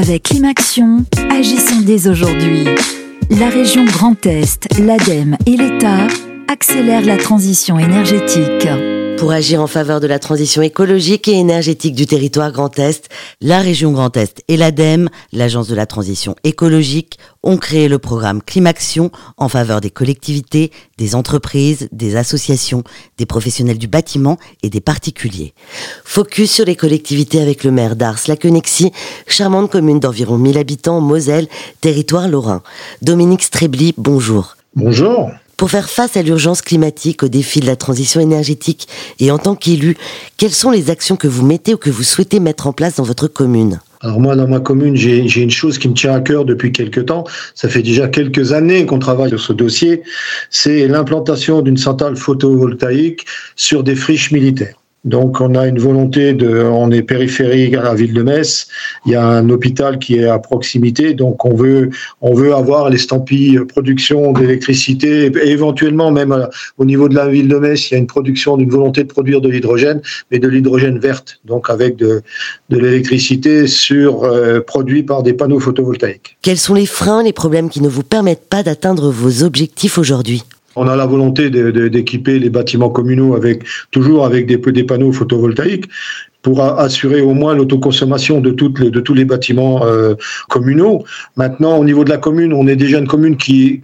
Avec Climaction, agissons dès aujourd'hui. La région Grand Est, l'ADEME et l'État accélèrent la transition énergétique. Pour agir en faveur de la transition écologique et énergétique du territoire Grand Est, la région Grand Est et l'ADEME, l'Agence de la transition écologique, ont créé le programme Climaction en faveur des collectivités, des entreprises, des associations, des professionnels du bâtiment et des particuliers. Focus sur les collectivités avec le maire d'Ars, la Connexie, charmante commune d'environ 1000 habitants Moselle, territoire lorrain. Dominique Strebli, bonjour. Bonjour. Pour faire face à l'urgence climatique, au défi de la transition énergétique et en tant qu'élu, quelles sont les actions que vous mettez ou que vous souhaitez mettre en place dans votre commune? Alors moi, dans ma commune, j'ai une chose qui me tient à cœur depuis quelques temps. Ça fait déjà quelques années qu'on travaille sur ce dossier. C'est l'implantation d'une centrale photovoltaïque sur des friches militaires. Donc on a une volonté de, on est périphérique à la ville de Metz. Il y a un hôpital qui est à proximité, donc on veut, on veut avoir l'estampille production d'électricité et éventuellement même euh, au niveau de la ville de Metz, il y a une production d'une volonté de produire de l'hydrogène, mais de l'hydrogène verte, donc avec de, de l'électricité sur euh, produit par des panneaux photovoltaïques. Quels sont les freins, les problèmes qui ne vous permettent pas d'atteindre vos objectifs aujourd'hui? On a la volonté d'équiper les bâtiments communaux avec toujours avec des, panneaux photovoltaïques pour assurer au moins l'autoconsommation de, tous les bâtiments euh, communaux. Maintenant, au niveau de la commune, on est déjà une commune qui,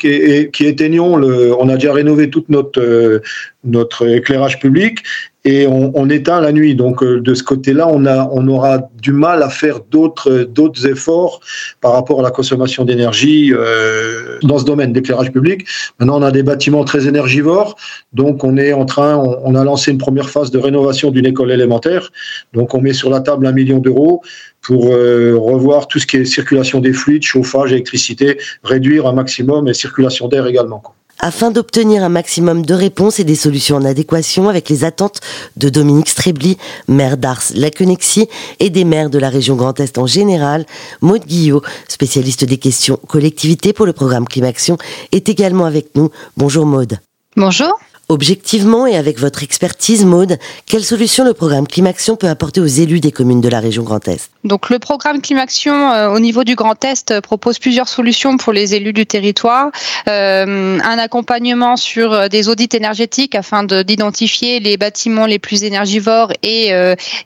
éteignons, on a déjà rénové toute notre, euh, notre éclairage public et on, on, éteint la nuit. Donc euh, de ce côté-là, on, on aura du mal à faire d'autres d'autres efforts par rapport à la consommation d'énergie euh, dans ce domaine d'éclairage public. Maintenant, on a des bâtiments très énergivores, donc on est en train, on, on a lancé une première phase de rénovation d'une école élémentaire. Donc on met sur la table un million d'euros pour euh, revoir tout ce qui est circulation des fluides, chauffage, électricité, réduire un maximum et circulation d'air également. Quoi afin d'obtenir un maximum de réponses et des solutions en adéquation avec les attentes de Dominique Strebli, maire d'Ars, la Connexie et des maires de la région Grand Est en général, Maud Guillot, spécialiste des questions collectivité pour le programme Climaction, est également avec nous. Bonjour Maud. Bonjour. Objectivement et avec votre expertise, Maude, quelles solutions le programme Climaction peut apporter aux élus des communes de la région Grand Est? Donc le programme Climaction euh, au niveau du Grand Est euh, propose plusieurs solutions pour les élus du territoire. Euh, un accompagnement sur des audits énergétiques afin d'identifier les bâtiments les plus énergivores et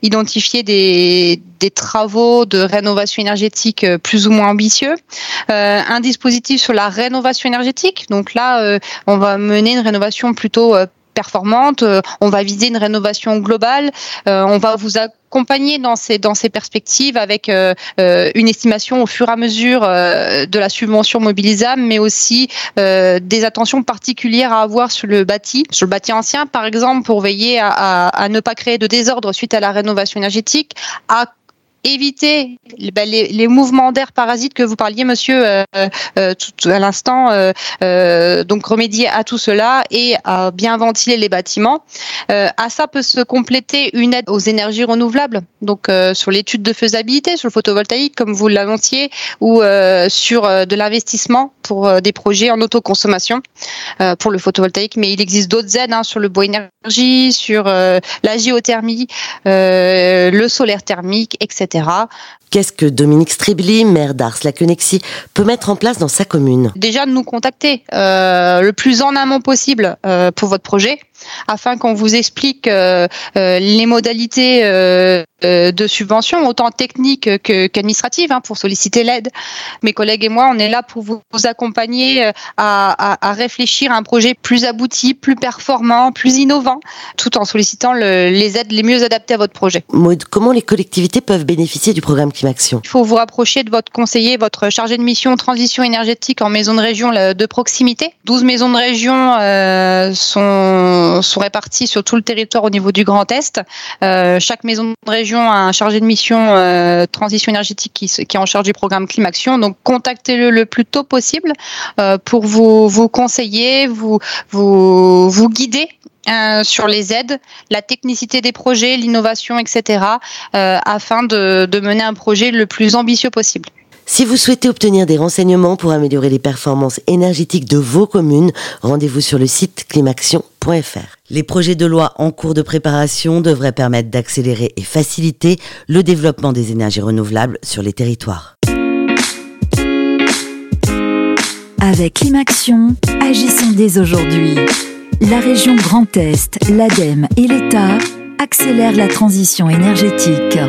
identifier des, des, travaux de rénovation énergétique plus ou moins ambitieux. Un dispositif sur la rénovation énergétique. Donc là, on va mener une rénovation plutôt performante. Euh, on va viser une rénovation globale. Euh, on va vous accompagner dans ces dans ces perspectives avec une estimation au fur et à mesure de la subvention mobilisable, mais aussi des attentions particulières à avoir sur le bâti, sur le bâti ancien par exemple, pour veiller à, à ne pas créer de désordre suite à la rénovation énergétique, à éviter ben, les, les, mouvements d'air parasites que vous parliez, monsieur, euh, euh, tout, à l'instant. Euh, euh, donc remédier à tout cela et à bien ventiler les bâtiments. Euh, à ça peut se compléter une aide aux énergies renouvelables. Donc euh, sur l'étude de faisabilité, sur le photovoltaïque, comme vous l'annonciez, ou sur de l'investissement pour des projets en autoconsommation pour le photovoltaïque. Mais il existe d'autres aides hein, sur le bois énergie, sur la géothermie, le solaire thermique, etc. Qu'est-ce que Dominique Stribli, maire d'Ars-la-Connexie, peut mettre en place dans sa commune? Déjà de nous contacter euh, le plus en amont possible euh, pour votre projet afin qu'on vous explique euh, euh, les modalités euh, de subvention, autant techniques qu'administratives, hein, pour solliciter l'aide. Mes collègues et moi, on est là pour vous, accompagner à, à, à, réfléchir à un projet plus abouti, plus performant, plus innovant, tout en sollicitant le, les aides les mieux adaptées à votre projet. Maud, comment les collectivités peuvent bénéficier du programme Climaction? Il faut vous rapprocher de votre conseiller, votre chargé de mission transition énergétique en maison de région de proximité. 12 maisons de région euh, sont répartis sur tout le territoire au niveau du Grand Est. Euh, chaque maison de région a un chargé de mission euh, transition énergétique qui, est en charge du programme Climaction. Donc contactez-le le plus tôt possible euh, pour vous, conseiller, vous, guider sur les aides, la technicité des projets, l'innovation, etc., afin de, mener un projet le plus ambitieux possible. Si vous souhaitez obtenir des renseignements pour améliorer les performances énergétiques de vos communes, rendez-vous sur le site climaction.fr. Les projets de loi en cours de préparation devraient permettre d'accélérer et faciliter le développement des énergies renouvelables sur les territoires. Avec Climaction, agissons dès aujourd'hui. La région Grand Est, l'ADEME et l'État accélèrent la transition énergétique.